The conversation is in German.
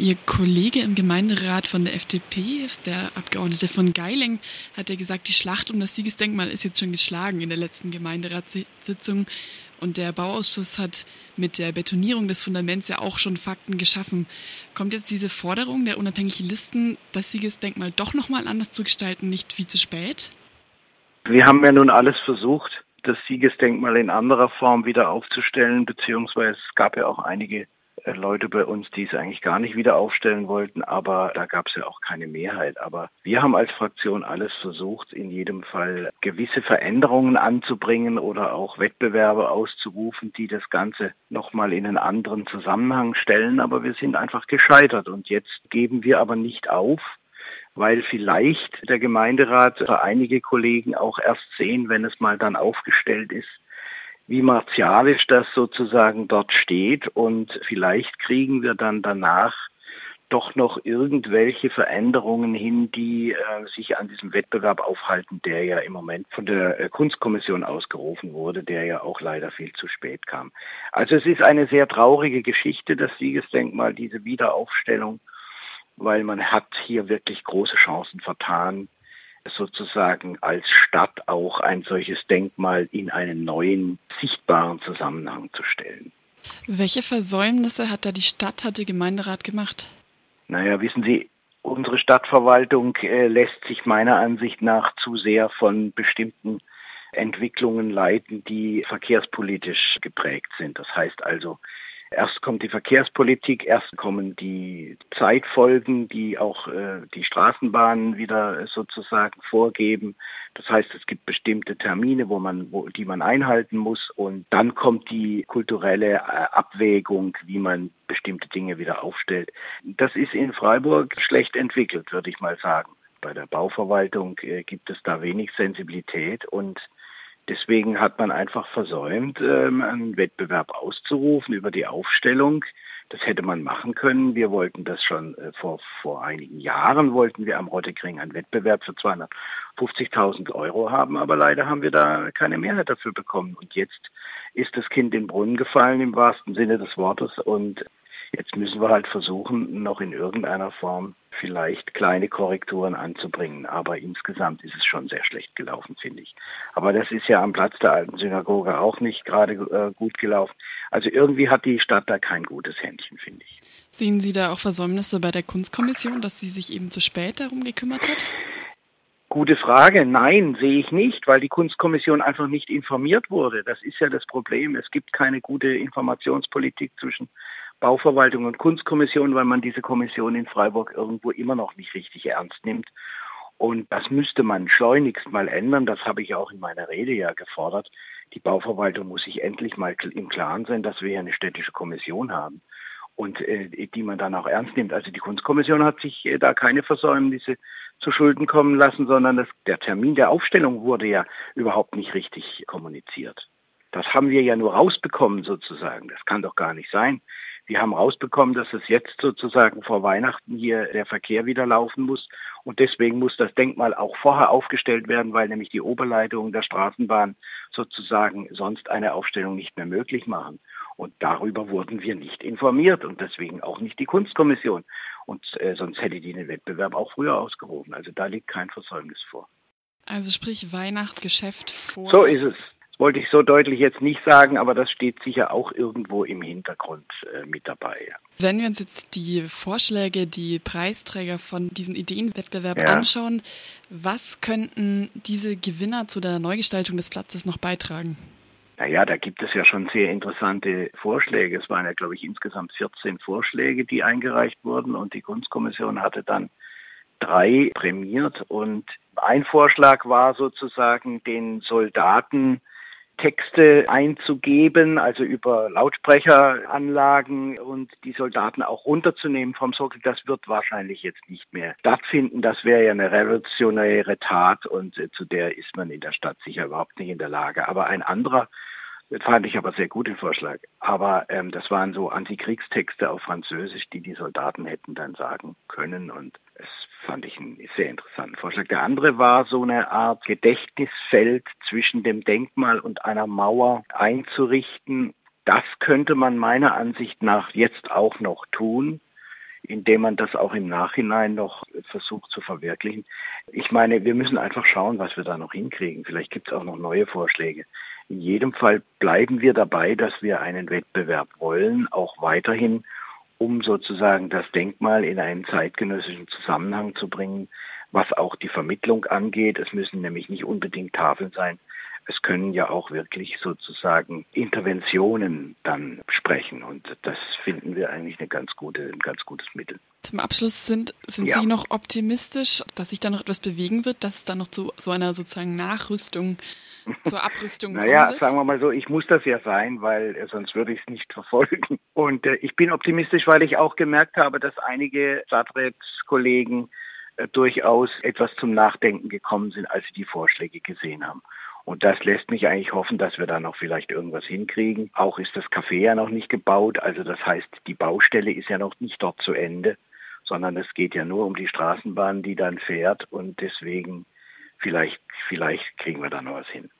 Ihr Kollege im Gemeinderat von der FDP, der Abgeordnete von Geiling, hat ja gesagt, die Schlacht um das Siegesdenkmal ist jetzt schon geschlagen in der letzten Gemeinderatssitzung. Und der Bauausschuss hat mit der Betonierung des Fundaments ja auch schon Fakten geschaffen. Kommt jetzt diese Forderung der unabhängigen Listen, das Siegesdenkmal doch nochmal anders zu gestalten, nicht viel zu spät? Wir haben ja nun alles versucht, das Siegesdenkmal in anderer Form wieder aufzustellen, beziehungsweise es gab ja auch einige Leute bei uns, die es eigentlich gar nicht wieder aufstellen wollten, aber da gab es ja auch keine Mehrheit. Aber wir haben als Fraktion alles versucht, in jedem Fall gewisse Veränderungen anzubringen oder auch Wettbewerbe auszurufen, die das Ganze nochmal in einen anderen Zusammenhang stellen. Aber wir sind einfach gescheitert und jetzt geben wir aber nicht auf, weil vielleicht der Gemeinderat oder einige Kollegen auch erst sehen, wenn es mal dann aufgestellt ist, wie martialisch das sozusagen dort steht und vielleicht kriegen wir dann danach doch noch irgendwelche Veränderungen hin, die äh, sich an diesem Wettbewerb aufhalten, der ja im Moment von der äh, Kunstkommission ausgerufen wurde, der ja auch leider viel zu spät kam. Also es ist eine sehr traurige Geschichte, das Siegesdenkmal, diese Wiederaufstellung, weil man hat hier wirklich große Chancen vertan, sozusagen als Stadt auch ein solches Denkmal in einen neuen, sichtbaren Zusammenhang zu stellen. Welche Versäumnisse hat da die Stadt, hat der Gemeinderat gemacht? Naja, wissen Sie, unsere Stadtverwaltung äh, lässt sich meiner Ansicht nach zu sehr von bestimmten Entwicklungen leiten, die verkehrspolitisch geprägt sind. Das heißt also, Erst kommt die Verkehrspolitik, erst kommen die Zeitfolgen, die auch äh, die Straßenbahnen wieder sozusagen vorgeben. Das heißt, es gibt bestimmte Termine, wo man, wo, die man einhalten muss. Und dann kommt die kulturelle äh, Abwägung, wie man bestimmte Dinge wieder aufstellt. Das ist in Freiburg schlecht entwickelt, würde ich mal sagen. Bei der Bauverwaltung äh, gibt es da wenig Sensibilität und Deswegen hat man einfach versäumt, ähm, einen Wettbewerb auszurufen über die Aufstellung. Das hätte man machen können. Wir wollten das schon äh, vor, vor einigen Jahren, wollten wir am Rottekring einen Wettbewerb für 250.000 Euro haben, aber leider haben wir da keine Mehrheit dafür bekommen. Und jetzt ist das Kind in den Brunnen gefallen im wahrsten Sinne des Wortes und Jetzt müssen wir halt versuchen, noch in irgendeiner Form vielleicht kleine Korrekturen anzubringen. Aber insgesamt ist es schon sehr schlecht gelaufen, finde ich. Aber das ist ja am Platz der alten Synagoge auch nicht gerade äh, gut gelaufen. Also irgendwie hat die Stadt da kein gutes Händchen, finde ich. Sehen Sie da auch Versäumnisse bei der Kunstkommission, dass sie sich eben zu spät darum gekümmert hat? Gute Frage. Nein, sehe ich nicht, weil die Kunstkommission einfach nicht informiert wurde. Das ist ja das Problem. Es gibt keine gute Informationspolitik zwischen Bauverwaltung und Kunstkommission, weil man diese Kommission in Freiburg irgendwo immer noch nicht richtig ernst nimmt. Und das müsste man schleunigst mal ändern. Das habe ich auch in meiner Rede ja gefordert. Die Bauverwaltung muss sich endlich mal im Klaren sein, dass wir hier eine städtische Kommission haben und äh, die man dann auch ernst nimmt. Also die Kunstkommission hat sich äh, da keine Versäumnisse zu Schulden kommen lassen, sondern das, der Termin der Aufstellung wurde ja überhaupt nicht richtig kommuniziert. Das haben wir ja nur rausbekommen sozusagen. Das kann doch gar nicht sein. Wir haben rausbekommen, dass es jetzt sozusagen vor Weihnachten hier der Verkehr wieder laufen muss. Und deswegen muss das Denkmal auch vorher aufgestellt werden, weil nämlich die Oberleitungen der Straßenbahn sozusagen sonst eine Aufstellung nicht mehr möglich machen. Und darüber wurden wir nicht informiert und deswegen auch nicht die Kunstkommission. Und äh, sonst hätte die den Wettbewerb auch früher ausgerufen. Also da liegt kein Versäumnis vor. Also sprich Weihnachtsgeschäft vor. So ist es wollte ich so deutlich jetzt nicht sagen, aber das steht sicher auch irgendwo im Hintergrund äh, mit dabei. Wenn wir uns jetzt die Vorschläge, die Preisträger von diesem Ideenwettbewerb ja. anschauen, was könnten diese Gewinner zu der Neugestaltung des Platzes noch beitragen? Naja, da gibt es ja schon sehr interessante Vorschläge. Es waren ja, glaube ich, insgesamt 14 Vorschläge, die eingereicht wurden und die Kunstkommission hatte dann drei prämiert und ein Vorschlag war sozusagen den Soldaten Texte einzugeben, also über Lautsprecheranlagen und die Soldaten auch runterzunehmen vom Sockel, das wird wahrscheinlich jetzt nicht mehr stattfinden. Das wäre ja eine revolutionäre Tat und äh, zu der ist man in der Stadt sicher überhaupt nicht in der Lage. Aber ein anderer fand ich aber sehr gut den Vorschlag. Aber ähm, das waren so Antikriegstexte auf Französisch, die die Soldaten hätten dann sagen können. Und es fand ich einen sehr interessanten Vorschlag. Der andere war so eine Art Gedächtnisfeld zwischen dem Denkmal und einer Mauer einzurichten. Das könnte man meiner Ansicht nach jetzt auch noch tun. indem man das auch im Nachhinein noch versucht zu verwirklichen. Ich meine, wir müssen einfach schauen, was wir da noch hinkriegen. Vielleicht gibt es auch noch neue Vorschläge. In jedem Fall bleiben wir dabei, dass wir einen Wettbewerb wollen, auch weiterhin, um sozusagen das Denkmal in einen zeitgenössischen Zusammenhang zu bringen, was auch die Vermittlung angeht. Es müssen nämlich nicht unbedingt Tafeln sein, es können ja auch wirklich sozusagen Interventionen dann sprechen. Und das finden wir eigentlich eine ganz gute, ein ganz gutes Mittel. Zum Abschluss sind, sind ja. Sie noch optimistisch, dass sich da noch etwas bewegen wird, dass es da noch zu so einer sozusagen Nachrüstung zur Abrüstung naja, kommt? sagen wir mal so, ich muss das ja sein, weil äh, sonst würde ich es nicht verfolgen. Und äh, ich bin optimistisch, weil ich auch gemerkt habe, dass einige Stadtratskollegen äh, durchaus etwas zum Nachdenken gekommen sind, als sie die Vorschläge gesehen haben. Und das lässt mich eigentlich hoffen, dass wir da noch vielleicht irgendwas hinkriegen. Auch ist das Café ja noch nicht gebaut. Also das heißt, die Baustelle ist ja noch nicht dort zu Ende, sondern es geht ja nur um die Straßenbahn, die dann fährt. Und deswegen vielleicht, vielleicht kriegen wir da noch was hin.